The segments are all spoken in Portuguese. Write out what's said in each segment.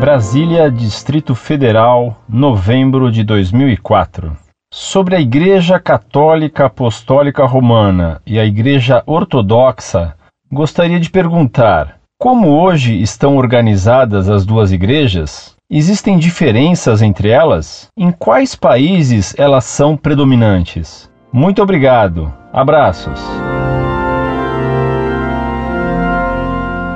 Brasília, Distrito Federal, novembro de 2004. Sobre a Igreja Católica Apostólica Romana e a Igreja Ortodoxa, gostaria de perguntar: como hoje estão organizadas as duas igrejas? Existem diferenças entre elas? Em quais países elas são predominantes? Muito obrigado. Abraços.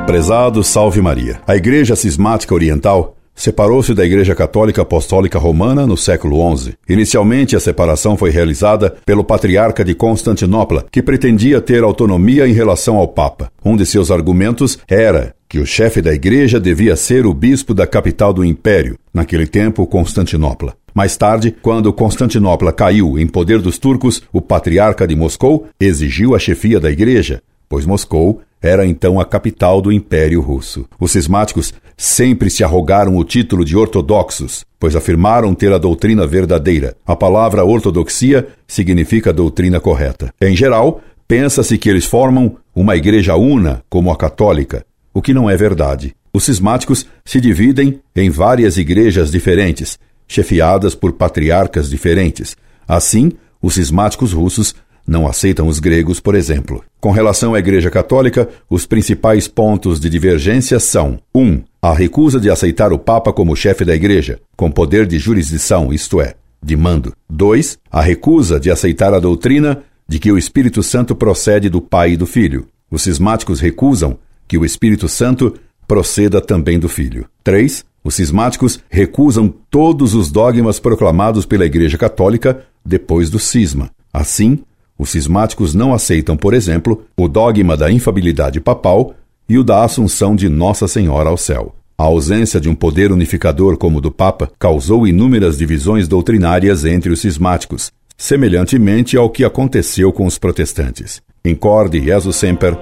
Prezado Salve Maria. A Igreja Cismática Oriental separou-se da Igreja Católica Apostólica Romana no século XI. Inicialmente, a separação foi realizada pelo Patriarca de Constantinopla, que pretendia ter autonomia em relação ao Papa. Um de seus argumentos era que o chefe da Igreja devia ser o bispo da capital do Império, naquele tempo Constantinopla. Mais tarde, quando Constantinopla caiu em poder dos turcos, o Patriarca de Moscou exigiu a chefia da Igreja, pois Moscou era então a capital do Império Russo. Os cismáticos sempre se arrogaram o título de ortodoxos, pois afirmaram ter a doutrina verdadeira. A palavra ortodoxia significa doutrina correta. Em geral, pensa-se que eles formam uma igreja una, como a católica, o que não é verdade. Os cismáticos se dividem em várias igrejas diferentes, chefiadas por patriarcas diferentes. Assim, os cismáticos russos não aceitam os gregos, por exemplo. Com relação à Igreja Católica, os principais pontos de divergência são: 1. Um, a recusa de aceitar o Papa como chefe da Igreja, com poder de jurisdição, isto é, de mando. 2. A recusa de aceitar a doutrina de que o Espírito Santo procede do Pai e do Filho. Os cismáticos recusam que o Espírito Santo proceda também do Filho. 3. Os cismáticos recusam todos os dogmas proclamados pela Igreja Católica depois do cisma. Assim, os cismáticos não aceitam, por exemplo, o dogma da infabilidade papal e o da assunção de Nossa Senhora ao céu. A ausência de um poder unificador como o do Papa causou inúmeras divisões doutrinárias entre os cismáticos, semelhantemente ao que aconteceu com os protestantes. Incorde Jesus Semper,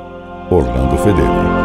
Orlando Fedeli.